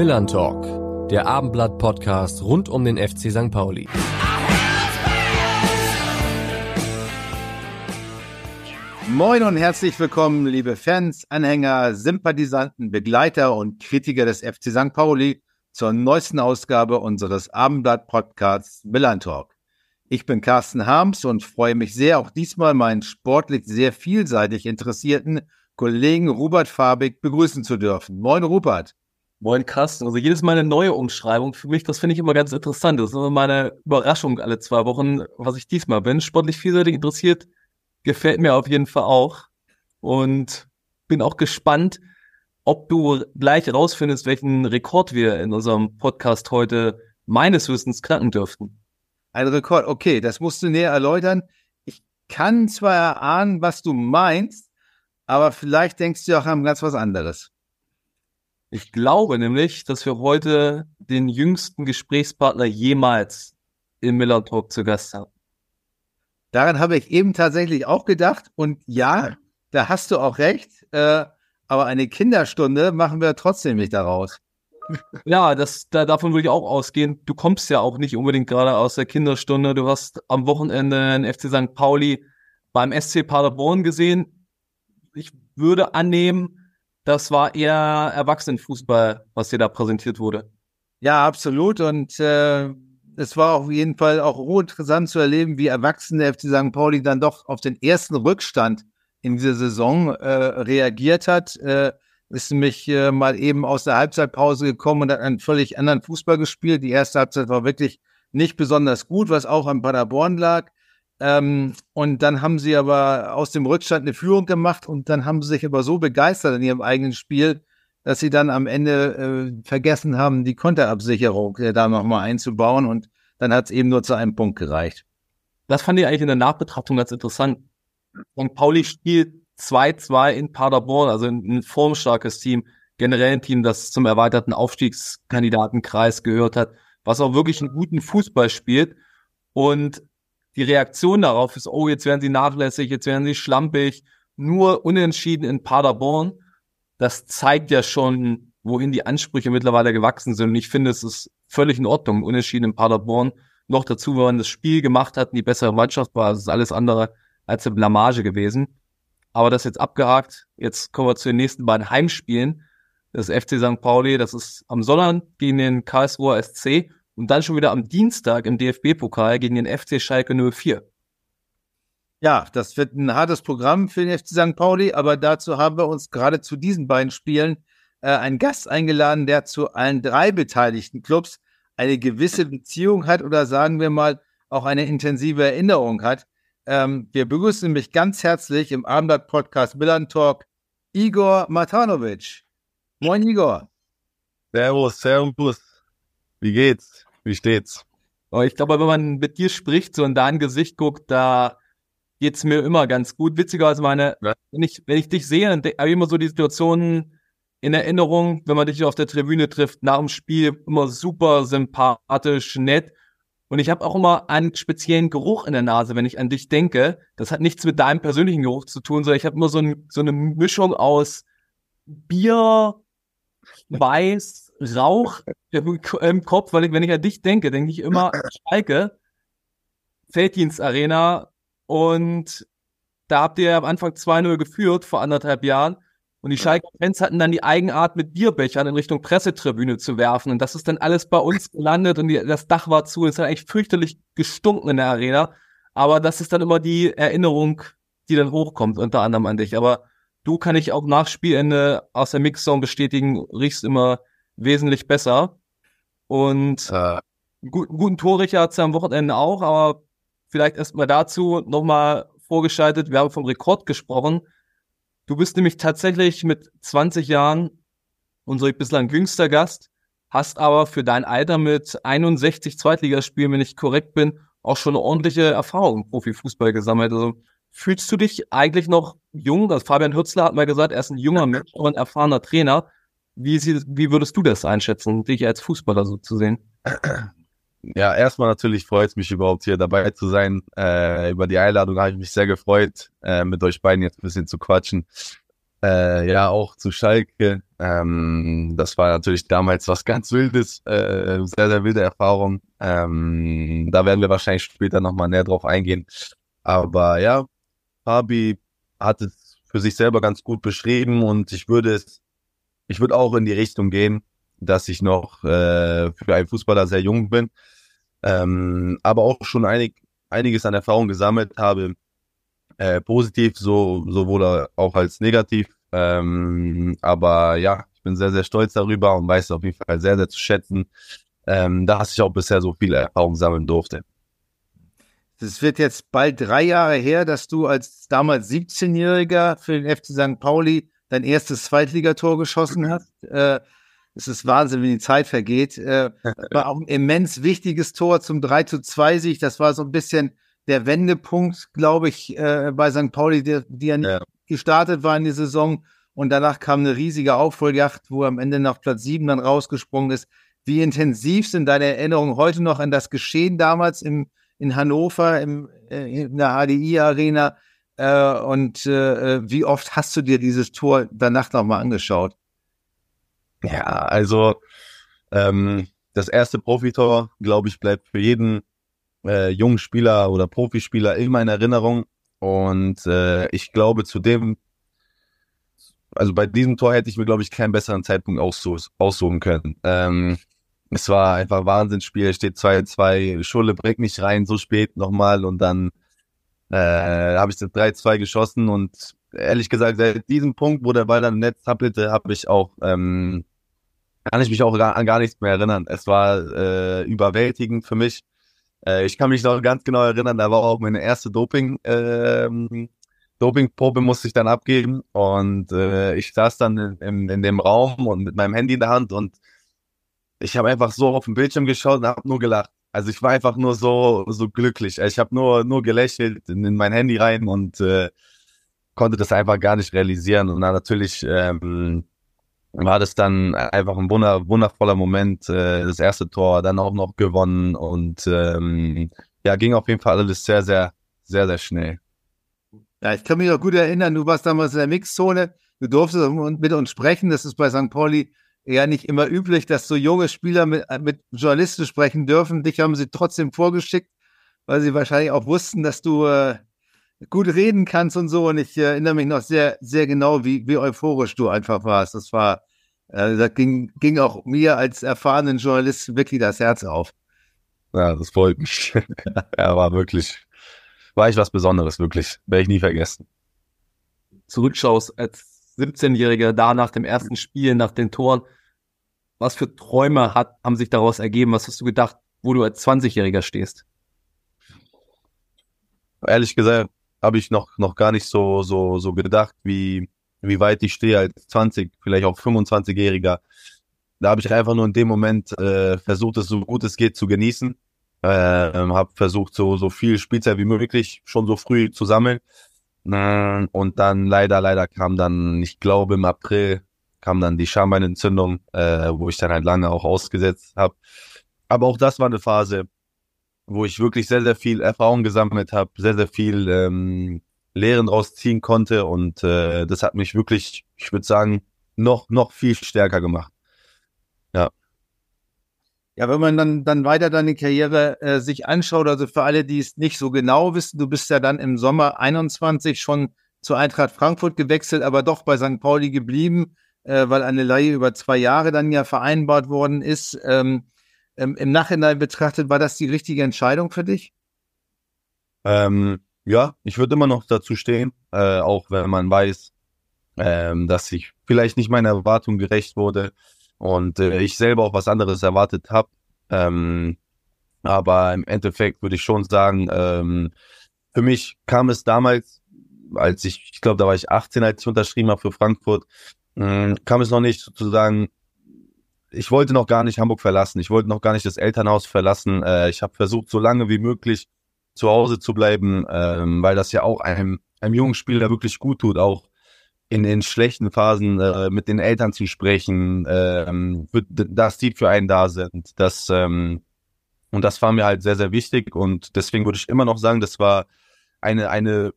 Millern Talk, der Abendblatt-Podcast rund um den FC St. Pauli. Moin und herzlich willkommen, liebe Fans, Anhänger, Sympathisanten, Begleiter und Kritiker des FC St. Pauli zur neuesten Ausgabe unseres Abendblatt-Podcasts Millern Talk. Ich bin Carsten Harms und freue mich sehr, auch diesmal meinen sportlich sehr vielseitig interessierten Kollegen Rupert Fabig begrüßen zu dürfen. Moin, Rupert. Moin Carsten, also jedes Mal eine neue Umschreibung für mich, das finde ich immer ganz interessant. Das ist immer meine Überraschung alle zwei Wochen, was ich diesmal bin. Sportlich vielseitig interessiert, gefällt mir auf jeden Fall auch. Und bin auch gespannt, ob du gleich rausfindest, welchen Rekord wir in unserem Podcast heute meines Wissens knacken dürften. Ein Rekord, okay, das musst du näher erläutern. Ich kann zwar erahnen, was du meinst, aber vielleicht denkst du auch an ganz was anderes. Ich glaube nämlich, dass wir heute den jüngsten Gesprächspartner jemals im Miller Talk zu Gast haben. Daran habe ich eben tatsächlich auch gedacht. Und ja, da hast du auch recht. Äh, aber eine Kinderstunde machen wir trotzdem nicht daraus. Ja, das, da, davon würde ich auch ausgehen. Du kommst ja auch nicht unbedingt gerade aus der Kinderstunde. Du hast am Wochenende einen FC St. Pauli beim SC Paderborn gesehen. Ich würde annehmen, das war eher Erwachsenenfußball, was dir da präsentiert wurde. Ja, absolut. Und äh, es war auf jeden Fall auch interessant zu erleben, wie Erwachsene FC St. Pauli dann doch auf den ersten Rückstand in dieser Saison äh, reagiert hat. Äh, ist nämlich äh, mal eben aus der Halbzeitpause gekommen und hat einen völlig anderen Fußball gespielt. Die erste Halbzeit war wirklich nicht besonders gut, was auch an Paderborn lag. Ähm, und dann haben sie aber aus dem Rückstand eine Führung gemacht und dann haben sie sich aber so begeistert in ihrem eigenen Spiel, dass sie dann am Ende äh, vergessen haben, die Konterabsicherung äh, da nochmal einzubauen und dann hat es eben nur zu einem Punkt gereicht. Das fand ich eigentlich in der Nachbetrachtung ganz interessant. Und Pauli spielt 2-2 in Paderborn, also ein, ein formstarkes Team, generell ein Team, das zum erweiterten Aufstiegskandidatenkreis gehört hat, was auch wirklich einen guten Fußball spielt. Und die Reaktion darauf ist, oh, jetzt werden sie nachlässig, jetzt werden sie schlampig, nur unentschieden in Paderborn. Das zeigt ja schon, wohin die Ansprüche mittlerweile gewachsen sind. Und ich finde, es ist völlig in Ordnung, unentschieden in Paderborn. Noch dazu, wenn man das Spiel gemacht hat und die bessere Mannschaft war, ist alles andere als eine Blamage gewesen. Aber das ist jetzt abgehakt. Jetzt kommen wir zu den nächsten beiden Heimspielen. Das FC St. Pauli, das ist am Sonnabend gegen den Karlsruher SC und dann schon wieder am Dienstag im DFB-Pokal gegen den FC Schalke 04. Ja, das wird ein hartes Programm für den FC St. Pauli, aber dazu haben wir uns gerade zu diesen beiden Spielen äh, einen Gast eingeladen, der zu allen drei beteiligten Clubs eine gewisse Beziehung hat oder sagen wir mal auch eine intensive Erinnerung hat. Ähm, wir begrüßen mich ganz herzlich im Abendblatt-Podcast Milan Talk Igor Matanovic. Moin, Igor. Servus, servus. Wie geht's? Wie steht's? Oh, ich glaube, wenn man mit dir spricht, so in dein Gesicht guckt, da geht's mir immer ganz gut. Witzigerweise meine, ja. wenn ich, wenn ich dich sehe, dann habe ich immer so die Situationen in Erinnerung, wenn man dich auf der Tribüne trifft, nach dem Spiel immer super sympathisch, nett. Und ich habe auch immer einen speziellen Geruch in der Nase, wenn ich an dich denke. Das hat nichts mit deinem persönlichen Geruch zu tun, sondern ich habe immer so, ein, so eine Mischung aus Bier, Weiß, Rauch im Kopf, weil ich, wenn ich an dich denke, denke ich immer Schalke, Felddienstarena und da habt ihr am Anfang 2-0 geführt vor anderthalb Jahren und die Schalke-Fans hatten dann die Eigenart, mit Bierbechern in Richtung Pressetribüne zu werfen und das ist dann alles bei uns gelandet und die, das Dach war zu, es hat eigentlich fürchterlich gestunken in der Arena, aber das ist dann immer die Erinnerung, die dann hochkommt, unter anderem an dich, aber du kann ich auch nach Spielende aus der Mixzone bestätigen, riechst immer wesentlich besser. Und äh. gut, guten Torrichter hat es ja am Wochenende auch, aber vielleicht erstmal dazu nochmal vorgeschaltet. Wir haben vom Rekord gesprochen. Du bist nämlich tatsächlich mit 20 Jahren unser bislang jüngster Gast, hast aber für dein Alter mit 61 Zweitligaspielen, wenn ich korrekt bin, auch schon eine ordentliche Erfahrung im Profifußball gesammelt. Also fühlst du dich eigentlich noch jung? Also Fabian Hürzler hat mal gesagt, er ist ein junger Mensch und ein erfahrener Trainer. Wie, wie würdest du das einschätzen, dich als Fußballer so zu sehen? Ja, erstmal natürlich freut es mich überhaupt hier dabei zu sein. Äh, über die Einladung habe ich mich sehr gefreut, äh, mit euch beiden jetzt ein bisschen zu quatschen. Äh, ja, auch zu Schalke. Ähm, das war natürlich damals was ganz Wildes, äh, sehr, sehr wilde Erfahrung. Ähm, da werden wir wahrscheinlich später nochmal näher drauf eingehen. Aber ja, Fabi hat es für sich selber ganz gut beschrieben und ich würde es, ich würde auch in die Richtung gehen, dass ich noch äh, für einen Fußballer sehr jung bin, ähm, aber auch schon einig, einiges an Erfahrung gesammelt habe, äh, positiv, so sowohl auch als negativ. Ähm, aber ja, ich bin sehr, sehr stolz darüber und weiß auf jeden Fall sehr, sehr zu schätzen, ähm, dass ich auch bisher so viel Erfahrung sammeln durfte. Es wird jetzt bald drei Jahre her, dass du als damals 17-Jähriger für den FC St. Pauli dein erstes Zweitligator geschossen hast. Äh, es ist Wahnsinn, wie die Zeit vergeht. Äh, war auch ein immens wichtiges Tor zum 3 zu 2 Sieg. Das war so ein bisschen der Wendepunkt, glaube ich, äh, bei St. Pauli, die, die ja nicht gestartet war in die Saison. Und danach kam eine riesige Aufholjagd, wo er am Ende nach Platz 7 dann rausgesprungen ist. Wie intensiv sind deine Erinnerungen heute noch an das Geschehen damals im in Hannover im, äh, in der HDI-Arena. Äh, und äh, wie oft hast du dir dieses Tor danach nochmal angeschaut? Ja, also ähm, das erste Profitor, glaube ich, bleibt für jeden äh, jungen Spieler oder Profispieler immer in Erinnerung. Und äh, ich glaube, zu dem, also bei diesem Tor hätte ich mir, glaube ich, keinen besseren Zeitpunkt aussuchen können. Ähm, es war einfach Wahnsinnsspiel, steht 2-2, Schulle bringt mich rein, so spät nochmal und dann äh, habe ich das 3-2 geschossen und ehrlich gesagt, seit diesem Punkt, wo der Ball dann im Netz zappelte, habe ich auch, ähm, kann ich mich auch gar, an gar nichts mehr erinnern. Es war äh, überwältigend für mich. Äh, ich kann mich noch ganz genau erinnern, da war auch meine erste Doping, äh, Dopingprobe musste ich dann abgeben und äh, ich saß dann in, in, in dem Raum und mit meinem Handy in der Hand und ich habe einfach so auf den Bildschirm geschaut und habe nur gelacht. Also ich war einfach nur so so glücklich. Ich habe nur nur gelächelt in, in, mein Handy rein und äh, konnte das einfach gar nicht realisieren. Und dann natürlich ähm, war das dann einfach ein wunder, wundervoller Moment. Äh, das erste Tor dann auch noch gewonnen und ähm, ja ging auf jeden Fall alles sehr sehr sehr sehr schnell. Ja, ich kann mich noch gut erinnern. Du warst damals in der Mixzone. Du durftest mit uns sprechen. Das ist bei St. Pauli ja nicht immer üblich, dass so junge Spieler mit, äh, mit Journalisten sprechen dürfen. Dich haben sie trotzdem vorgeschickt, weil sie wahrscheinlich auch wussten, dass du äh, gut reden kannst und so. Und ich äh, erinnere mich noch sehr, sehr genau, wie, wie euphorisch du einfach warst. Das war, äh, das ging, ging auch mir als erfahrenen Journalisten wirklich das Herz auf. Ja, das freut mich. ja, war wirklich, war ich was Besonderes, wirklich. Werde ich nie vergessen. Zurückschaust als 17-Jähriger da nach dem ersten Spiel, nach den Toren. Was für Träume hat, haben sich daraus ergeben? Was hast du gedacht, wo du als 20-Jähriger stehst? Ehrlich gesagt, habe ich noch, noch gar nicht so, so, so gedacht, wie, wie weit ich stehe als 20, vielleicht auch 25-Jähriger. Da habe ich einfach nur in dem Moment äh, versucht, es so gut es geht zu genießen. Äh, habe versucht, so, so viel Spielzeit wie möglich schon so früh zu sammeln. Und dann leider, leider kam dann, ich glaube im April, kam dann die Schambeinentzündung, äh, wo ich dann halt lange auch ausgesetzt habe. Aber auch das war eine Phase, wo ich wirklich sehr, sehr viel Erfahrung gesammelt habe, sehr, sehr viel ähm, Lehren draus ziehen konnte und äh, das hat mich wirklich, ich würde sagen, noch, noch viel stärker gemacht. Ja. Ja, wenn man dann, dann weiter deine Karriere äh, sich anschaut, also für alle, die es nicht so genau wissen, du bist ja dann im Sommer 21 schon zur Eintracht Frankfurt gewechselt, aber doch bei St. Pauli geblieben, äh, weil eine Leihe über zwei Jahre dann ja vereinbart worden ist. Ähm, Im Nachhinein betrachtet, war das die richtige Entscheidung für dich? Ähm, ja, ich würde immer noch dazu stehen, äh, auch wenn man weiß, ähm, dass ich vielleicht nicht meiner Erwartung gerecht wurde und äh, ich selber auch was anderes erwartet habe. Ähm, aber im Endeffekt würde ich schon sagen, ähm, für mich kam es damals, als ich, ich glaube, da war ich 18, als ich unterschrieben habe für Frankfurt, äh, kam es noch nicht sozusagen, ich wollte noch gar nicht Hamburg verlassen, ich wollte noch gar nicht das Elternhaus verlassen. Äh, ich habe versucht, so lange wie möglich zu Hause zu bleiben, ähm, weil das ja auch einem, einem jungen Spieler wirklich gut tut, auch in den schlechten Phasen äh, mit den Eltern zu sprechen, ähm, dass die für einen da sind. Das, ähm, und das war mir halt sehr, sehr wichtig. Und deswegen würde ich immer noch sagen, das war eine, eine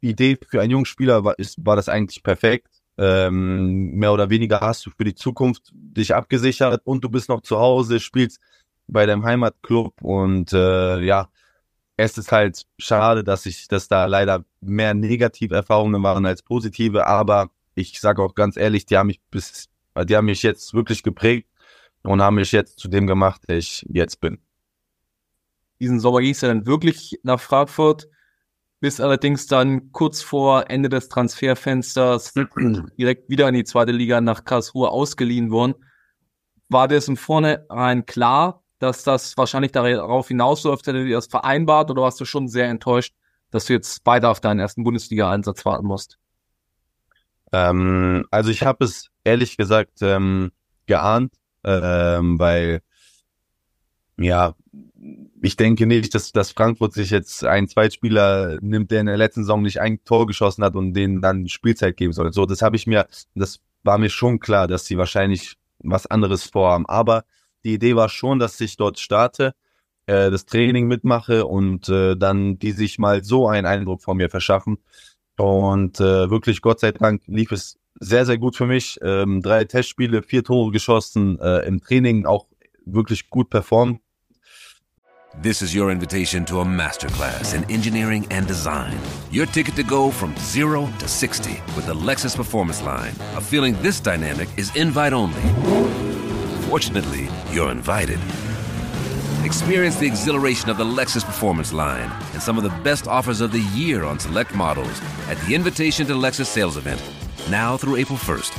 Idee für einen jungen Spieler, war, ist, war das eigentlich perfekt. Ähm, mehr oder weniger hast du für die Zukunft dich abgesichert und du bist noch zu Hause, spielst bei deinem Heimatclub und äh, ja, es ist halt schade, dass ich, dass da leider mehr negative Erfahrungen waren als positive, aber ich sage auch ganz ehrlich, die haben mich bis, die haben mich jetzt wirklich geprägt und haben mich jetzt zu dem gemacht, der ich jetzt bin. Diesen Sommer ging es ja dann wirklich nach Frankfurt, bis allerdings dann kurz vor Ende des Transferfensters direkt wieder in die zweite Liga nach Karlsruhe ausgeliehen worden. War das im Vornherein klar, dass das wahrscheinlich darauf hinausläuft, hättet ihr das vereinbart oder warst du schon sehr enttäuscht, dass du jetzt weiter auf deinen ersten Bundesliga-Einsatz warten musst? Ähm, also ich habe es ehrlich gesagt ähm, geahnt, ähm, weil ja, ich denke nicht, dass, dass Frankfurt sich jetzt einen Zweitspieler nimmt, der in der letzten Saison nicht ein Tor geschossen hat und denen dann Spielzeit geben soll. So, das habe ich mir, das war mir schon klar, dass sie wahrscheinlich was anderes vorhaben. Aber die Idee war schon, dass ich dort starte, äh, das Training mitmache und äh, dann die sich mal so einen Eindruck von mir verschaffen. Und äh, wirklich, Gott sei Dank, lief es sehr, sehr gut für mich. Ähm, drei Testspiele, vier Tore geschossen, äh, im Training auch wirklich gut performt. This is your invitation to a masterclass in engineering and design. Your ticket to go from zero to 60 with the Lexus Performance Line. A feeling this dynamic is invite only. Fortunately, you're invited. Experience the exhilaration of the Lexus Performance line and some of the best offers of the year on select models at the Invitation to Lexus sales event, now through April 1st.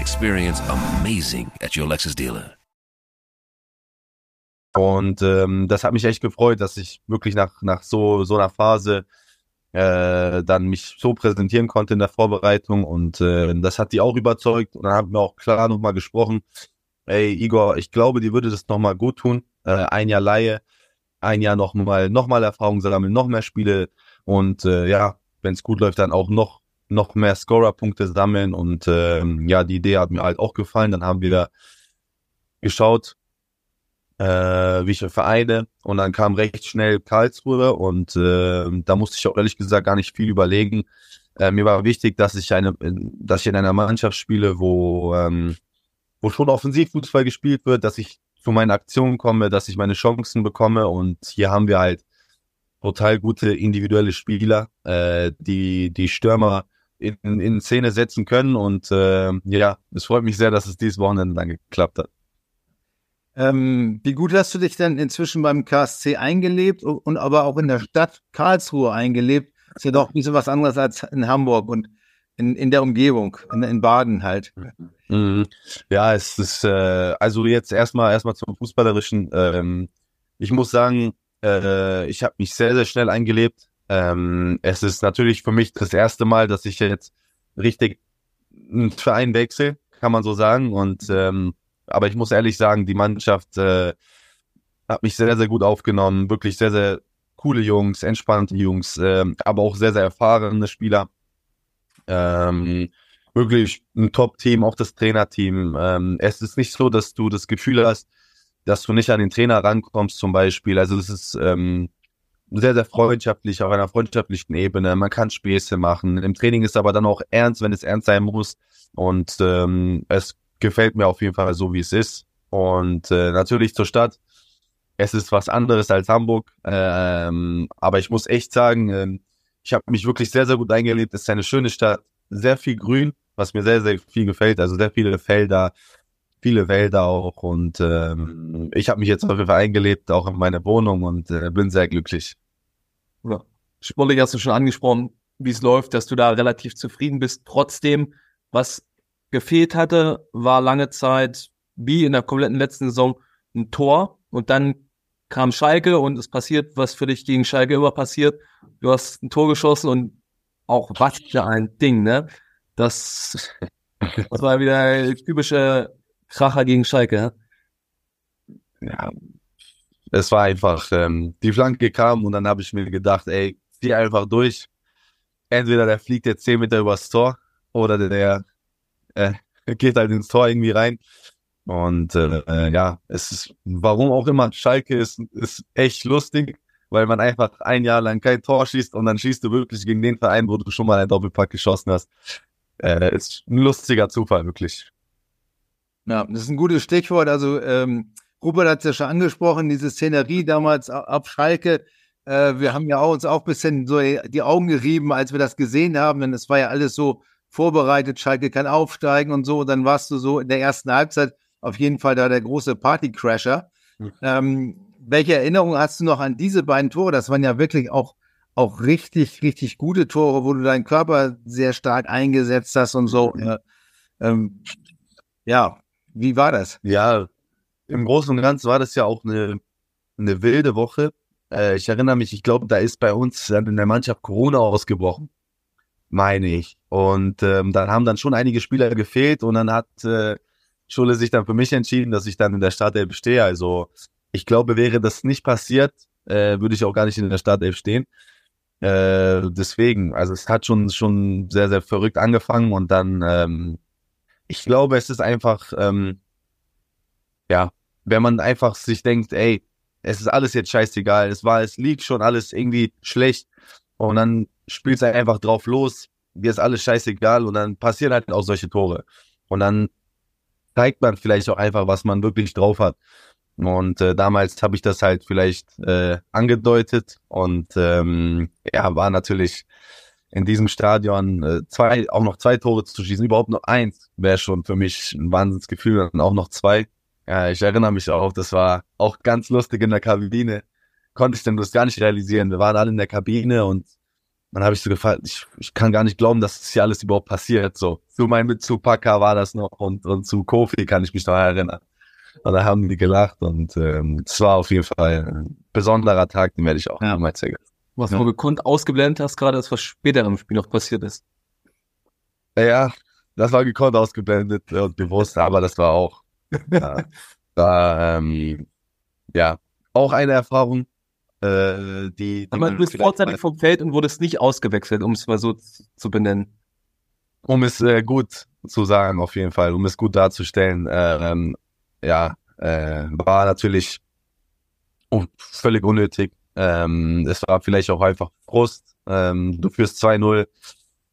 Experience amazing at your Lexus dealer. Und ähm, das hat mich echt gefreut, dass ich wirklich nach, nach so, so einer Phase äh, dann mich so präsentieren konnte in der Vorbereitung und äh, das hat die auch überzeugt und dann haben wir auch klar nochmal gesprochen, ey Igor, ich glaube, dir würde das nochmal gut tun, äh, ein Jahr Laie, ein Jahr nochmal noch mal Erfahrung sammeln, noch mehr Spiele und äh, ja, wenn es gut läuft, dann auch noch noch mehr Scorer-Punkte sammeln und äh, ja, die Idee hat mir halt auch gefallen, dann haben wir da geschaut, äh, welche Vereine und dann kam recht schnell Karlsruhe und äh, da musste ich auch ehrlich gesagt gar nicht viel überlegen. Äh, mir war wichtig, dass ich eine, dass ich in einer Mannschaft spiele, wo ähm, wo schon Offensivfußball gespielt wird, dass ich zu meinen Aktionen komme, dass ich meine Chancen bekomme und hier haben wir halt total gute individuelle Spieler, äh, die die Stürmer in, in Szene setzen können und äh, ja, es freut mich sehr, dass es dieses Wochenende dann geklappt hat. Ähm, wie gut hast du dich denn inzwischen beim KSC eingelebt und aber auch in der Stadt Karlsruhe eingelebt? Ist ja doch ein bisschen was anderes als in Hamburg und in, in der Umgebung, in, in Baden halt. Mhm. Ja, es ist äh, also jetzt erstmal erstmal zum fußballerischen. Ähm, ich muss sagen, äh, ich habe mich sehr sehr schnell eingelebt. Ähm, es ist natürlich für mich das erste Mal, dass ich jetzt richtig einen Verein wechsle, kann man so sagen. Und ähm, aber ich muss ehrlich sagen, die Mannschaft äh, hat mich sehr, sehr gut aufgenommen. Wirklich sehr, sehr coole Jungs, entspannte Jungs, äh, aber auch sehr, sehr erfahrene Spieler. Ähm, wirklich ein Top-Team, auch das Trainerteam. Ähm, es ist nicht so, dass du das Gefühl hast, dass du nicht an den Trainer rankommst zum Beispiel. Also es ist ähm, sehr, sehr freundschaftlich, auf einer freundschaftlichen Ebene. Man kann Späße machen. Im Training ist aber dann auch ernst, wenn es ernst sein muss. Und ähm, es gefällt mir auf jeden Fall so, wie es ist. Und äh, natürlich zur Stadt. Es ist was anderes als Hamburg. Ähm, aber ich muss echt sagen, äh, ich habe mich wirklich sehr, sehr gut eingelebt. Es ist eine schöne Stadt. Sehr viel Grün, was mir sehr, sehr viel gefällt. Also sehr viele Felder, viele Wälder auch. Und ähm, ich habe mich jetzt auf jeden Fall eingelebt, auch in meine Wohnung und äh, bin sehr glücklich. Ja. Sportlich hast du schon angesprochen, wie es läuft, dass du da relativ zufrieden bist. Trotzdem, was gefehlt hatte, war lange Zeit, wie in der kompletten letzten Saison, ein Tor. Und dann kam Schalke und es passiert, was für dich gegen Schalke immer passiert. Du hast ein Tor geschossen und auch was für ein Ding, ne? Das, das war wieder ein typische Kracher gegen Schalke. Ja, es war einfach, ähm, die Flanke kam und dann habe ich mir gedacht, ey, zieh einfach durch. Entweder der fliegt jetzt 10 Meter übers Tor oder der äh, geht halt ins Tor irgendwie rein. Und äh, ja, es ist, warum auch immer, Schalke ist, ist echt lustig, weil man einfach ein Jahr lang kein Tor schießt und dann schießt du wirklich gegen den Verein, wo du schon mal einen Doppelpack geschossen hast. äh, ist ein lustiger Zufall, wirklich. Ja, das ist ein gutes Stichwort. Also ähm, Rupert hat es ja schon angesprochen, diese Szenerie damals ab Schalke. Äh, wir haben ja auch uns auch ein bisschen so die Augen gerieben, als wir das gesehen haben, denn es war ja alles so vorbereitet, Schalke kann aufsteigen und so. Und dann warst du so in der ersten Halbzeit auf jeden Fall da der große Partycrasher. Mhm. Ähm, welche Erinnerung hast du noch an diese beiden Tore? Das waren ja wirklich auch, auch richtig, richtig gute Tore, wo du deinen Körper sehr stark eingesetzt hast und so. Ja, ähm, ja wie war das? Ja, im Großen und Ganzen war das ja auch eine, eine wilde Woche. Äh, ich erinnere mich, ich glaube, da ist bei uns in der Mannschaft Corona ausgebrochen, meine ich. Und ähm, dann haben dann schon einige Spieler gefehlt und dann hat äh, Schule sich dann für mich entschieden, dass ich dann in der Startelf stehe. Also ich glaube, wäre das nicht passiert, äh, würde ich auch gar nicht in der Startelf stehen. Äh, deswegen, also es hat schon schon sehr sehr verrückt angefangen und dann, ähm, ich glaube, es ist einfach, ähm, ja, wenn man einfach sich denkt, ey, es ist alles jetzt scheißegal, es war, es liegt schon alles irgendwie schlecht und dann spielt er einfach drauf los, dir ist alles scheißegal und dann passieren halt auch solche Tore und dann zeigt man vielleicht auch einfach, was man wirklich drauf hat. Und äh, damals habe ich das halt vielleicht äh, angedeutet und ähm, ja, war natürlich in diesem Stadion äh, zwei, auch noch zwei Tore zu schießen, überhaupt nur eins wäre schon für mich ein Wahnsinnsgefühl und auch noch zwei. Ja, ich erinnere mich auch, das war auch ganz lustig in der Kabine. Konnte ich denn das gar nicht realisieren. Wir waren alle in der Kabine und dann habe ich so gefallen, ich, ich kann gar nicht glauben, dass das hier alles überhaupt passiert. So, zu meinem zu Paka war das noch und, und zu Kofi kann ich mich noch erinnern. Und da haben die gelacht und ähm, es war auf jeden Fall ein besonderer Tag, den werde ich auch ja. niemals vergessen. Was ja. du gekonnt ausgeblendet hast, gerade das, was später im Spiel noch passiert ist. Ja, das war gekonnt ausgeblendet und bewusst, aber das war auch ja, war, ähm, ja auch eine Erfahrung, äh, die, die Aber du bist vorzeitig vom Feld und wurdest nicht ausgewechselt, um es mal so zu benennen. Um es äh, gut zu sagen, auf jeden Fall, um es gut darzustellen. Äh, ähm, ja, äh, war natürlich völlig unnötig. Ähm, es war vielleicht auch einfach Frust. Ähm, du führst 2-0,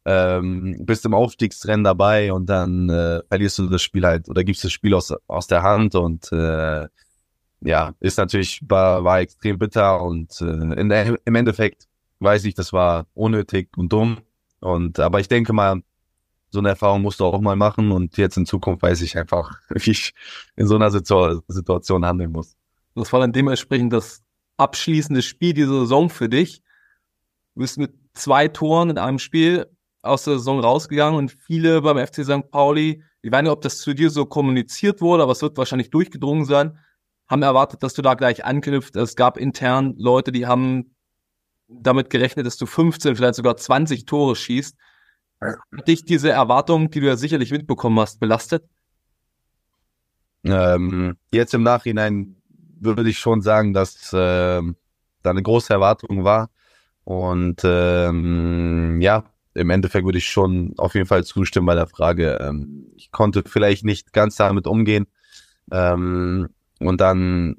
ähm, bist im Aufstiegsrennen dabei und dann äh, verlierst du das Spiel halt oder gibst das Spiel aus, aus der Hand und äh, ja, ist natürlich, war, war extrem bitter und äh, in der, im Endeffekt weiß ich, das war unnötig und dumm. Und aber ich denke mal, so eine Erfahrung musst du auch mal machen und jetzt in Zukunft weiß ich einfach, wie ich in so einer Situation handeln muss. Das war dann dementsprechend das abschließende Spiel dieser Saison für dich. Du bist mit zwei Toren in einem Spiel aus der Saison rausgegangen und viele beim FC St. Pauli, ich weiß nicht, ob das zu dir so kommuniziert wurde, aber es wird wahrscheinlich durchgedrungen sein, haben erwartet, dass du da gleich anknüpft. Es gab intern Leute, die haben damit gerechnet, dass du 15, vielleicht sogar 20 Tore schießt. Hat dich diese Erwartung, die du ja sicherlich mitbekommen hast, belastet? Ähm, jetzt im Nachhinein würde ich schon sagen, dass äh, da eine große Erwartung war. Und ähm, ja, im Endeffekt würde ich schon auf jeden Fall zustimmen bei der Frage. Ähm, ich konnte vielleicht nicht ganz damit umgehen. Ähm, und dann,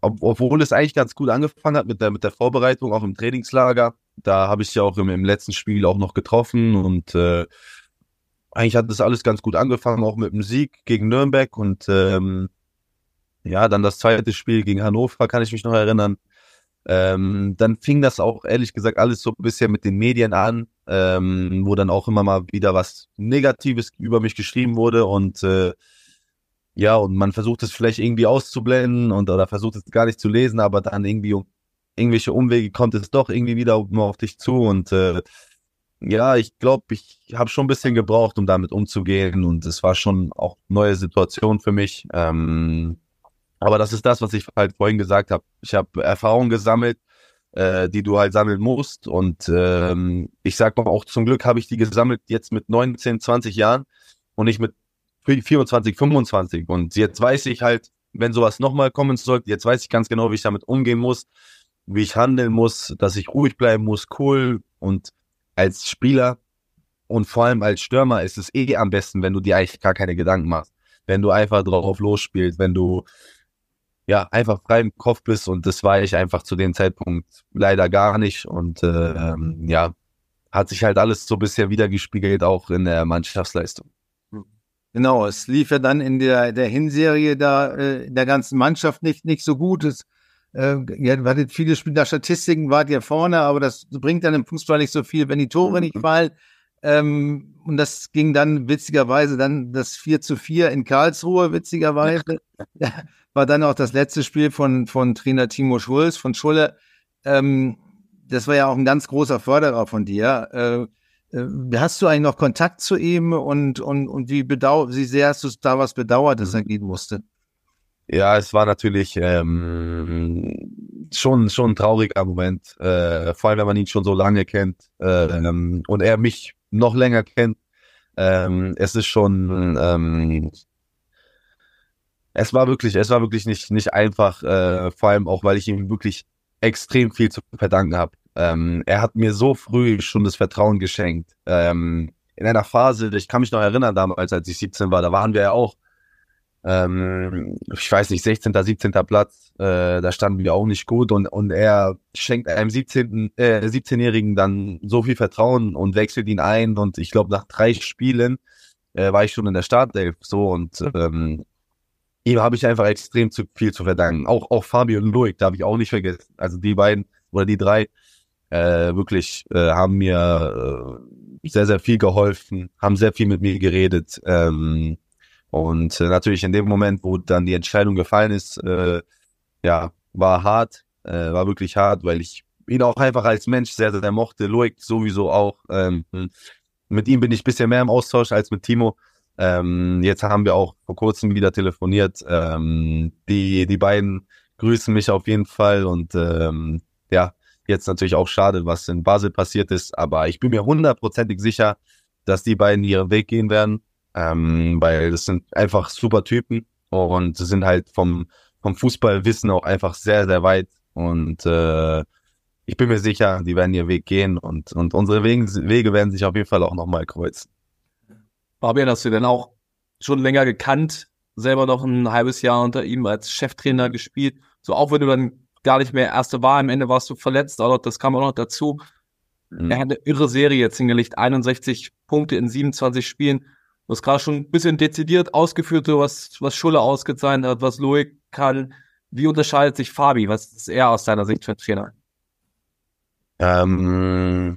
ob, obwohl es eigentlich ganz gut angefangen hat mit der, mit der Vorbereitung, auch im Trainingslager, da habe ich ja auch im, im letzten Spiel auch noch getroffen und äh, eigentlich hat das alles ganz gut angefangen, auch mit dem Sieg gegen Nürnberg und ähm, ja, dann das zweite Spiel gegen Hannover, kann ich mich noch erinnern. Ähm, dann fing das auch ehrlich gesagt alles so bisschen mit den Medien an, ähm, wo dann auch immer mal wieder was Negatives über mich geschrieben wurde und äh, ja, und man versucht es vielleicht irgendwie auszublenden und oder versucht es gar nicht zu lesen, aber dann irgendwie um irgendwelche Umwege kommt es doch irgendwie wieder nur auf dich zu und äh, ja, ich glaube, ich habe schon ein bisschen gebraucht, um damit umzugehen und es war schon auch neue Situation für mich. Ähm, aber das ist das, was ich halt vorhin gesagt habe. Ich habe Erfahrungen gesammelt, äh, die du halt sammeln musst und ähm, ich sag mal auch zum Glück habe ich die gesammelt jetzt mit 19, 20 Jahren und nicht mit 24, 25. Und jetzt weiß ich halt, wenn sowas nochmal kommen sollte, jetzt weiß ich ganz genau, wie ich damit umgehen muss, wie ich handeln muss, dass ich ruhig bleiben muss, cool. Und als Spieler und vor allem als Stürmer ist es eh am besten, wenn du dir eigentlich gar keine Gedanken machst. Wenn du einfach drauf losspielst, wenn du ja einfach frei im Kopf bist und das war ich einfach zu dem Zeitpunkt leider gar nicht. Und äh, ja, hat sich halt alles so bisher wiedergespiegelt, auch in der Mannschaftsleistung. Genau, es lief ja dann in der, der Hinserie da äh, in der ganzen Mannschaft nicht, nicht so gut. Es, äh, ihr hattet viele Spieler, Statistiken wart ihr vorne, aber das bringt dann im Fußball nicht so viel, wenn die Tore nicht fallen. Ähm, und das ging dann witzigerweise dann das 4 zu 4 in Karlsruhe, witzigerweise. War dann auch das letzte Spiel von, von Trainer Timo Schulz, von Schulle. Ähm, das war ja auch ein ganz großer Förderer von dir. Äh, äh, hast du eigentlich noch Kontakt zu ihm und, und, und wie, bedau wie sehr hast du da was bedauert, dass er gehen musste? Ja, es war natürlich ähm, schon schon ein trauriger Moment, äh, vor allem wenn man ihn schon so lange kennt äh, ähm, und er mich noch länger kennt. Ähm, es ist schon, ähm, es war wirklich, es war wirklich nicht nicht einfach, äh, vor allem auch, weil ich ihm wirklich extrem viel zu verdanken habe. Ähm, er hat mir so früh schon das Vertrauen geschenkt. Ähm, in einer Phase, ich kann mich noch erinnern, damals, als ich 17 war, da waren wir ja auch, ähm, ich weiß nicht, 16., 17. Platz, äh, da standen wir auch nicht gut und, und er schenkt einem 17. Äh, 17-Jährigen dann so viel Vertrauen und wechselt ihn ein und ich glaube, nach drei Spielen äh, war ich schon in der Startelf so und ähm, ihm habe ich einfach extrem zu viel zu verdanken. Auch, auch Fabio und Loic, da habe ich auch nicht vergessen. Also die beiden oder die drei, äh, wirklich äh, haben mir äh, sehr, sehr viel geholfen, haben sehr viel mit mir geredet. Ähm, und äh, natürlich in dem Moment, wo dann die Entscheidung gefallen ist, äh, ja, war hart, äh, war wirklich hart, weil ich ihn auch einfach als Mensch sehr, sehr, sehr mochte. Loic sowieso auch. Ähm, mit ihm bin ich bisschen mehr im Austausch als mit Timo. Ähm, jetzt haben wir auch vor kurzem wieder telefoniert. Ähm, die, die beiden grüßen mich auf jeden Fall und ähm, ja, Jetzt natürlich auch schade, was in Basel passiert ist, aber ich bin mir hundertprozentig sicher, dass die beiden ihren Weg gehen werden, ähm, weil das sind einfach super Typen und sind halt vom, vom Fußballwissen auch einfach sehr, sehr weit und äh, ich bin mir sicher, die werden ihren Weg gehen und, und unsere Wege, Wege werden sich auf jeden Fall auch nochmal kreuzen. Fabian, hast du denn auch schon länger gekannt, selber noch ein halbes Jahr unter ihm als Cheftrainer gespielt? So auch wenn du dann gar nicht mehr erste war. Am Ende warst du verletzt, aber das kam auch noch dazu. Mhm. Er hat eine irre Serie jetzt hingelegt, 61 Punkte in 27 Spielen. Du hast gerade schon ein bisschen dezidiert ausgeführt, was, was Schulle ausgezeichnet hat, was Loic kann. Wie unterscheidet sich Fabi? Was ist er aus deiner Sicht für ein Trainer? Ähm,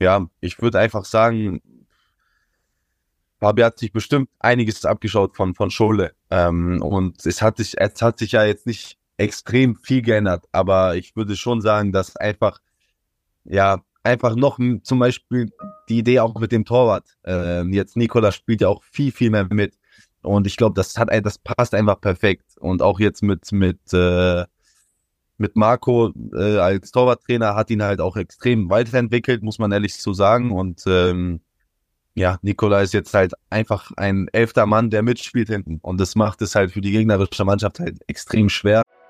ja, ich würde einfach sagen, Fabi hat sich bestimmt einiges abgeschaut von, von Schule. Ähm, und es hat sich, es hat sich ja jetzt nicht extrem viel geändert, aber ich würde schon sagen, dass einfach, ja, einfach noch zum Beispiel die Idee auch mit dem Torwart. Ähm, jetzt Nikola spielt ja auch viel, viel mehr mit. Und ich glaube, das hat das passt einfach perfekt. Und auch jetzt mit, mit, äh, mit Marco äh, als Torwarttrainer hat ihn halt auch extrem weiterentwickelt, muss man ehrlich so sagen. Und ähm, ja, Nikola ist jetzt halt einfach ein elfter Mann, der mitspielt hinten. Und das macht es halt für die gegnerische Mannschaft halt extrem schwer.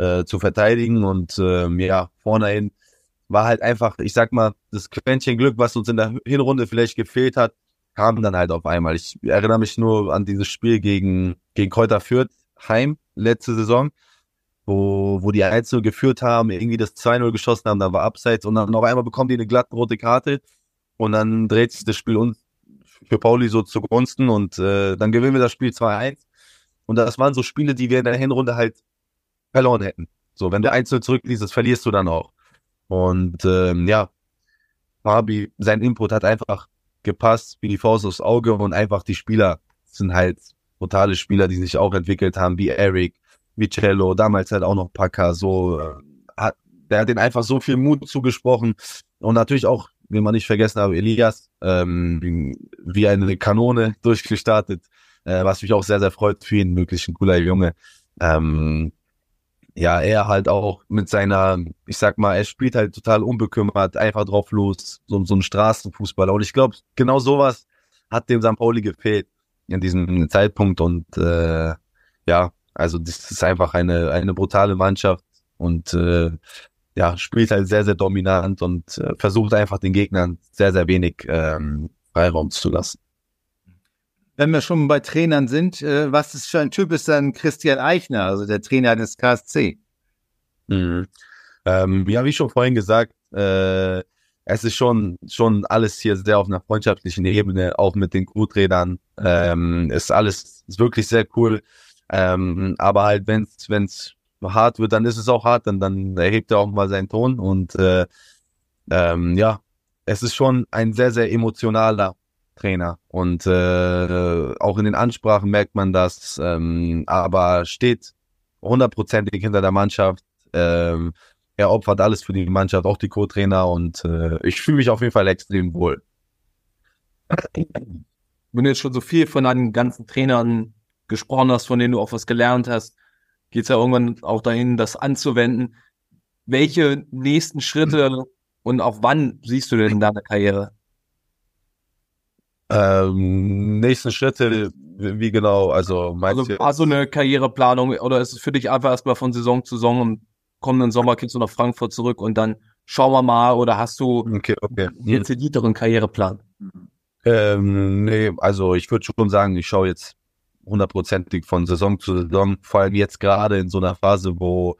Äh, zu verteidigen und ähm, ja, vornehin war halt einfach, ich sag mal, das Quäntchen Glück, was uns in der Hinrunde vielleicht gefehlt hat, kam dann halt auf einmal. Ich erinnere mich nur an dieses Spiel gegen, gegen Kräuter Fürth heim, letzte Saison, wo, wo die 1 geführt haben, irgendwie das 2-0 geschossen haben, da war Abseits und dann auf einmal bekommen die eine glatt rote Karte und dann dreht sich das Spiel uns für Pauli so zugunsten und äh, dann gewinnen wir das Spiel 2-1. Und das waren so Spiele, die wir in der Hinrunde halt verloren hätten. So, wenn du einzeln zurückliest, verlierst du dann auch. Und ähm, ja, Fabi, sein Input hat einfach gepasst wie die Faust aufs Auge und einfach die Spieler sind halt brutale Spieler, die sich auch entwickelt haben, wie Eric, wie Cello, damals halt auch noch Paka, so äh, hat, der hat den einfach so viel Mut zugesprochen und natürlich auch, wie man nicht vergessen habe, Elias, ähm, wie eine Kanone durchgestartet, äh, was mich auch sehr, sehr freut für ihn, wirklich ein cooler Junge. Ähm, ja, er halt auch mit seiner, ich sag mal, er spielt halt total unbekümmert, einfach drauf los, so, so ein Straßenfußballer. Und ich glaube, genau sowas hat dem St. Pauli gefehlt in diesem Zeitpunkt. Und äh, ja, also das ist einfach eine, eine brutale Mannschaft und äh, ja, spielt halt sehr, sehr dominant und äh, versucht einfach den Gegnern sehr, sehr wenig ähm, Freiraum zu lassen. Wenn wir schon bei Trainern sind, äh, was ist für ein Typ ist dann Christian Eichner, also der Trainer des KSC? Mhm. Ähm, ja, wie schon vorhin gesagt, äh, es ist schon, schon alles hier sehr auf einer freundschaftlichen Ebene, auch mit den Crew-Trainern. Ähm, ist alles ist wirklich sehr cool. Ähm, aber halt, wenn es hart wird, dann ist es auch hart, dann, dann erhebt er auch mal seinen Ton. Und äh, ähm, ja, es ist schon ein sehr, sehr emotionaler Trainer. Und äh, auch in den Ansprachen merkt man das, ähm, aber steht hundertprozentig hinter der Mannschaft. Ähm, er opfert alles für die Mannschaft, auch die Co-Trainer und äh, ich fühle mich auf jeden Fall extrem wohl. Wenn du jetzt schon so viel von deinen ganzen Trainern gesprochen hast, von denen du auch was gelernt hast, geht es ja irgendwann auch dahin, das anzuwenden. Welche nächsten Schritte und auch wann siehst du denn in deiner Karriere? Ähm, nächsten Schritte, wie genau? Also meinst also, du? Also eine Karriereplanung oder ist es für dich einfach erstmal von Saison zu Saison und kommenden Sommer kriegst du nach Frankfurt zurück und dann schauen wir mal oder hast du okay, okay. einen dezidierteren Karriereplan? Ähm, nee, also ich würde schon sagen, ich schaue jetzt hundertprozentig von Saison zu Saison, vor allem jetzt gerade in so einer Phase, wo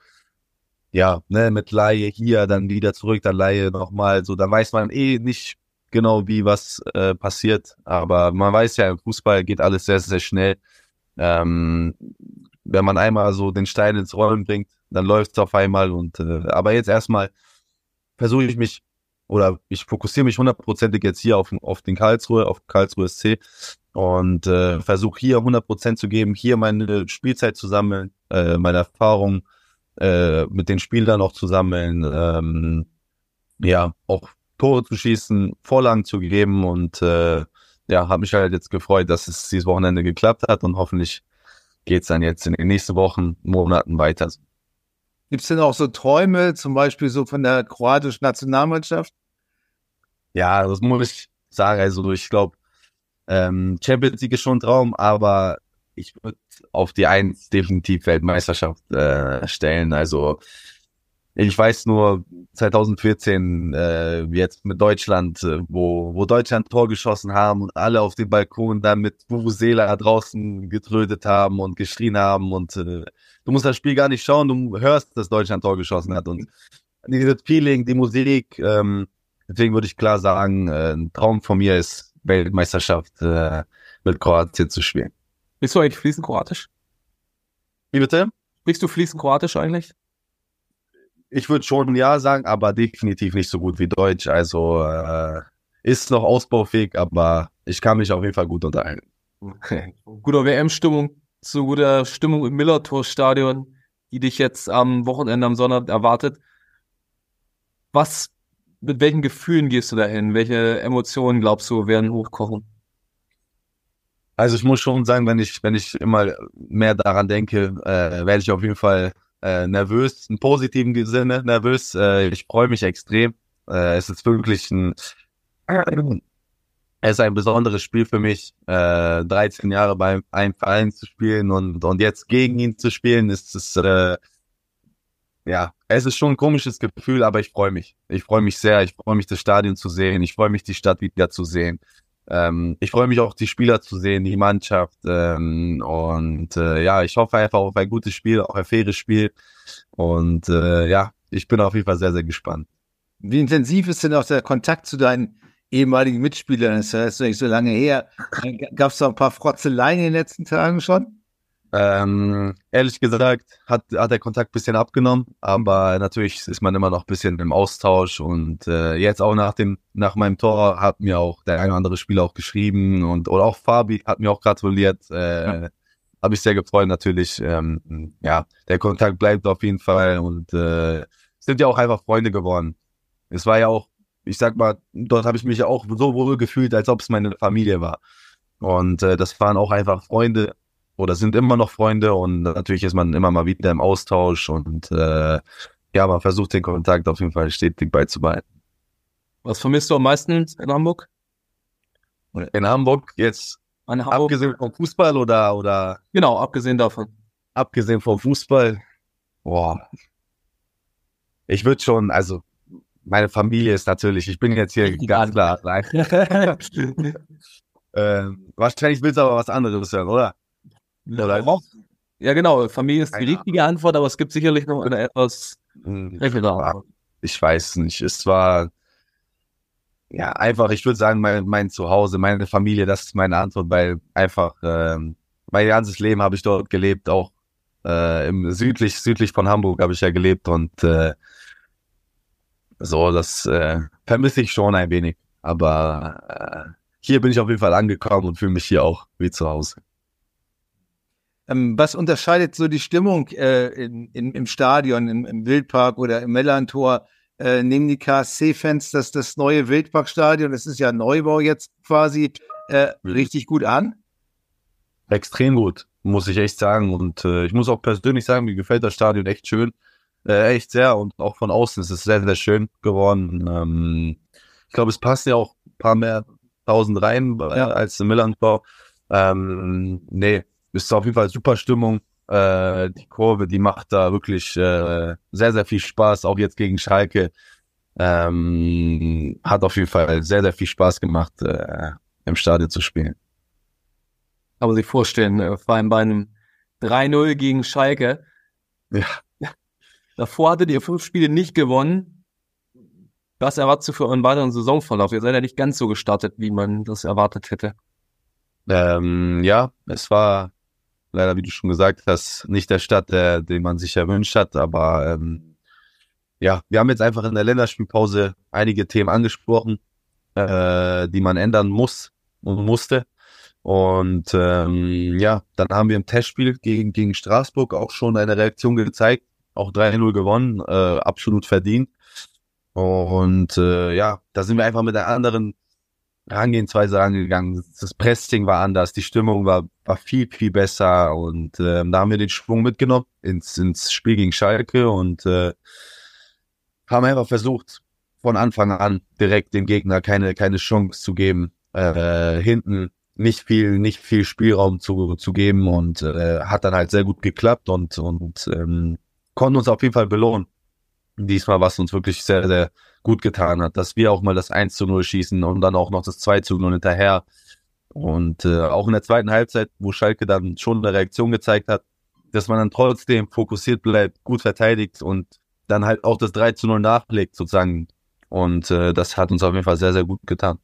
ja, ne, mit Laie hier, dann wieder zurück, dann Laie nochmal, so, dann weiß man eh nicht genau, wie was äh, passiert. Aber man weiß ja, im Fußball geht alles sehr, sehr schnell. Ähm, wenn man einmal so den Stein ins Rollen bringt, dann läuft es auf einmal. Und äh, aber jetzt erstmal versuche ich mich oder ich fokussiere mich hundertprozentig jetzt hier auf, auf den Karlsruhe, auf Karlsruhe SC und äh, versuche hier hundertprozent zu geben, hier meine Spielzeit zu sammeln, äh, meine Erfahrung äh, mit den Spielern auch zu sammeln, ähm, ja, auch Tore zu schießen, Vorlagen zu geben und äh, ja, habe mich halt jetzt gefreut, dass es dieses Wochenende geklappt hat und hoffentlich geht's dann jetzt in den nächsten Wochen, Monaten weiter. Gibt's denn auch so Träume, zum Beispiel so von der kroatischen Nationalmannschaft? Ja, das muss ich sagen. Also ich glaube, ähm, Champions League ist schon ein Traum, aber ich würde auf die Eins definitiv Weltmeisterschaft äh, stellen. Also ich weiß nur 2014 äh, jetzt mit Deutschland, äh, wo wo Deutschland Tor geschossen haben und alle auf dem Balkon dann mit Vuvuzela draußen getrödet haben und geschrien haben und äh, du musst das Spiel gar nicht schauen, du hörst, dass Deutschland Tor geschossen hat und dieses Feeling, die Musik, ähm, deswegen würde ich klar sagen, äh, ein Traum von mir ist Weltmeisterschaft äh, mit Kroatien zu spielen. Bist du eigentlich fließend Kroatisch? Wie bitte? Sprichst du fließend Kroatisch eigentlich? Ich würde schon ja sagen, aber definitiv nicht so gut wie Deutsch. Also äh, ist noch ausbaufähig, aber ich kann mich auf jeden Fall gut unterhalten. Okay. Guter WM-Stimmung, zu guter Stimmung im Millertor-Stadion, die dich jetzt am Wochenende am Sonntag erwartet. Was, mit welchen Gefühlen gehst du dahin? Welche Emotionen glaubst du werden hochkochen? Also ich muss schon sagen, wenn ich, wenn ich immer mehr daran denke, äh, werde ich auf jeden Fall äh, nervös, im positiven Sinne nervös. Äh, ich freue mich extrem. Äh, es ist wirklich ein, es ist ein besonderes Spiel für mich, äh, 13 Jahre bei einem Verein zu spielen und, und jetzt gegen ihn zu spielen, ist es, äh, ja, es ist schon ein komisches Gefühl, aber ich freue mich. Ich freue mich sehr. Ich freue mich, das Stadion zu sehen. Ich freue mich, die Stadt wieder zu sehen. Ähm, ich freue mich auch, die Spieler zu sehen, die Mannschaft. Ähm, und äh, ja, ich hoffe einfach auf ein gutes Spiel, auch ein faires Spiel. Und äh, ja, ich bin auf jeden Fall sehr, sehr gespannt. Wie intensiv ist denn auch der Kontakt zu deinen ehemaligen Mitspielern? Das ist nicht so lange her. Gab es da ein paar Frotzeleien in den letzten Tagen schon? Ähm, ehrlich gesagt hat, hat der Kontakt bisschen abgenommen, aber natürlich ist man immer noch bisschen im Austausch und äh, jetzt auch nach dem nach meinem Tor hat mir auch der eine oder andere Spieler auch geschrieben und oder auch Fabi hat mir auch gratuliert. Äh, ja. Habe ich sehr gefreut natürlich. Ähm, ja, der Kontakt bleibt auf jeden Fall und äh, sind ja auch einfach Freunde geworden. Es war ja auch, ich sag mal, dort habe ich mich auch so wohl gefühlt, als ob es meine Familie war. Und äh, das waren auch einfach Freunde, oder sind immer noch Freunde und natürlich ist man immer mal wieder im Austausch und äh, ja, man versucht den Kontakt auf jeden Fall stetig beizubehalten. Was vermisst du am meisten in Hamburg? In Hamburg jetzt An Hamburg? abgesehen vom Fußball oder oder Genau, abgesehen davon. abgesehen vom Fußball, boah, ich würde schon, also meine Familie ist natürlich, ich bin jetzt hier ganz klar rein. Ähm, wahrscheinlich willst du aber was anderes hören, oder? Ja, genau. Familie ist die Keine richtige Antwort, aber es gibt sicherlich noch eine etwas Hm, treffendere Ja. Antwort. Ich weiß nicht. Es war ja einfach, ich würde sagen, mein, mein Zuhause, meine Familie, das ist meine Antwort, weil einfach ähm, mein ganzes Leben habe ich dort gelebt, auch äh, im südlich, südlich von Hamburg habe ich ja gelebt und äh, so, das äh, vermisse ich schon ein wenig. Aber äh, hier bin ich auf jeden Fall angekommen und fühle mich hier auch wie zu Hause. Ähm, was unterscheidet so die Stimmung äh, in, in, im Stadion, im, im Wildpark oder im Mellantor? Äh, nehmen die KSC-Fans das, das neue Wildparkstadion, das ist ja Neubau jetzt quasi, äh, Mhm. richtig gut an? Extrem gut, muss ich echt sagen. Und äh, ich muss auch persönlich sagen, mir gefällt das Stadion echt schön. Äh, echt sehr. Und auch von außen ist es sehr, sehr schön geworden. Ähm, ich glaube, es passt ja auch ein paar mehr tausend rein äh, als im Millanbau. Ähm, nee, ist auf jeden Fall super Stimmung. Äh, die Kurve, die macht da wirklich äh, sehr, sehr viel Spaß, auch jetzt gegen Schalke. Ähm, hat auf jeden Fall sehr, sehr viel Spaß gemacht, äh, im Stadion zu spielen. Man sich vorstellen, äh, vor allem bei einem 3-0 gegen Schalke. Ja. Davor hattet ihr fünf Spiele nicht gewonnen. Was erwartest du für euren weiteren Saisonverlauf? Ihr seid ja nicht ganz so gestartet, wie man das erwartet hätte. Ähm, ja, es war leider, wie du schon gesagt hast, nicht der Start, der, den man sich erwünscht hat, aber ähm, ja, wir haben jetzt einfach in der Länderspielpause einige Themen angesprochen, äh, die man ändern muss und musste. Und ähm, ja, dann haben wir im Testspiel gegen, gegen Straßburg auch schon eine Reaktion gezeigt, auch 3-0 gewonnen, äh, absolut verdient. Und äh, ja, da sind wir einfach mit einer anderen Herangehensweise angegangen. Das Pressing war anders, die Stimmung war, war viel, viel besser und ähm, da haben wir den Schwung mitgenommen ins, ins Spiel gegen Schalke und äh, haben einfach versucht, von Anfang an direkt dem Gegner keine, keine Chance zu geben, äh, hinten nicht viel, nicht viel Spielraum zu, zu geben und äh, hat dann halt sehr gut geklappt und, und ähm, konnten uns auf jeden Fall belohnen. Diesmal, was uns wirklich sehr, sehr gut getan hat, dass wir auch mal das 1 zu 0 schießen und dann auch noch das 2 zu 0 hinterher. Und äh, auch in der zweiten Halbzeit, wo Schalke dann schon eine Reaktion gezeigt hat, dass man dann trotzdem fokussiert bleibt, gut verteidigt und dann halt auch das 3 zu 0 nachlegt sozusagen. Und äh, das hat uns auf jeden Fall sehr, sehr gut getan.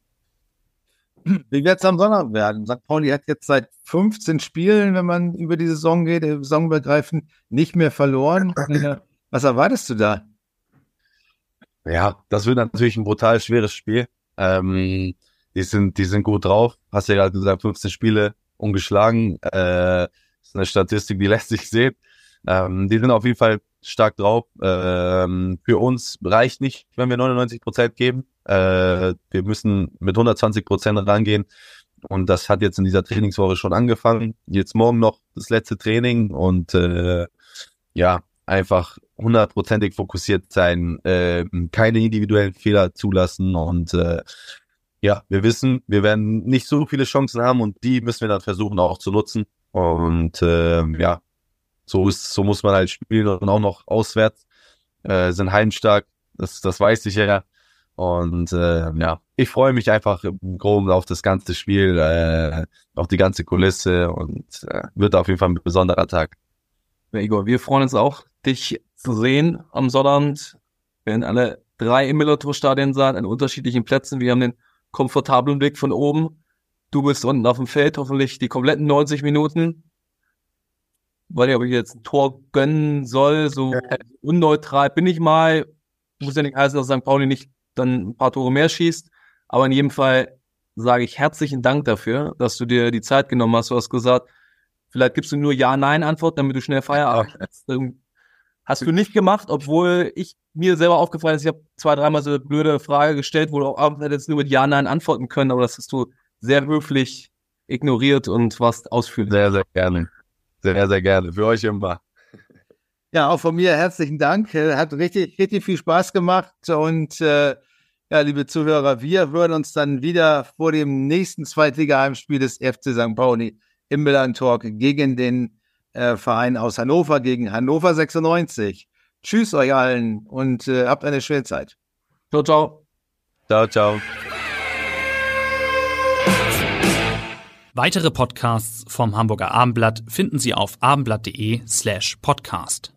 Wie wird es am Sonntag werden? St. Pauli hat jetzt seit 15 Spielen, wenn man über die Saison geht, saisonübergreifend, nicht mehr verloren. Was erwartest du da? Ja, das wird natürlich ein brutal schweres Spiel. Ähm, die sind, die sind gut drauf. Hast ja gerade gesagt, 15 Spiele ungeschlagen. Äh, ist eine Statistik, die lässt sich sehen. Ähm, die sind auf jeden Fall stark drauf. Ähm, für uns reicht nicht, wenn wir 99 Prozent geben. Äh, wir müssen mit 120 Prozent rangehen. Und das hat jetzt in dieser Trainingswoche schon angefangen. Jetzt morgen noch das letzte Training und äh, ja, einfach hundertprozentig fokussiert sein, äh, keine individuellen Fehler zulassen und äh, ja, wir wissen, wir werden nicht so viele Chancen haben und die müssen wir dann versuchen auch zu nutzen und äh, ja, so ist, so muss man halt spielen und auch noch auswärts äh, sind heimstark, das, das weiß ich ja und äh, ja, ich freue mich einfach im Groben auf das ganze Spiel, äh, auf die ganze Kulisse und äh, wird auf jeden Fall ein besonderer Tag. Ja, Igor, wir freuen uns auch, dich zu sehen am Sonnabend. Wir werden alle drei im Millertor-Stadion sein, an unterschiedlichen Plätzen. Wir haben den komfortablen Blick von oben. Du bist unten auf dem Feld, hoffentlich die kompletten 90 Minuten. Weil ich, ob ich jetzt ein Tor gönnen soll, so unneutral bin ich mal. Muss ja nicht heißen, dass St. Pauli nicht dann ein paar Tore mehr schießt. Aber in jedem Fall sage ich herzlichen Dank dafür, dass du dir die Zeit genommen hast. Du hast gesagt, vielleicht gibst du nur Ja-Nein-Antwort, damit du schnell Feierabend hast. Hast du nicht gemacht, obwohl ich mir selber aufgefallen ist, ich habe zwei, dreimal so eine blöde Frage gestellt, wo du auch abends hättest nur mit Ja, Nein antworten können, aber das hast du sehr höflich ignoriert und warst ausführlich. Sehr, sehr gerne. Sehr, sehr gerne. Für euch immer. Ja, auch von mir herzlichen Dank. Äh, hat richtig, richtig viel Spaß gemacht. Und äh, ja, liebe Zuhörer, wir hören uns dann wieder vor dem nächsten Zweitliga-Heimspiel des FC St. Pauli im Milan Talk gegen den äh, Verein aus Hannover, gegen Hannover 96. Tschüss euch allen und äh, habt eine schöne Zeit. Ciao, ciao. Ciao, ciao. Weitere Podcasts vom Hamburger Abendblatt finden Sie auf abendblatt.de slash podcast.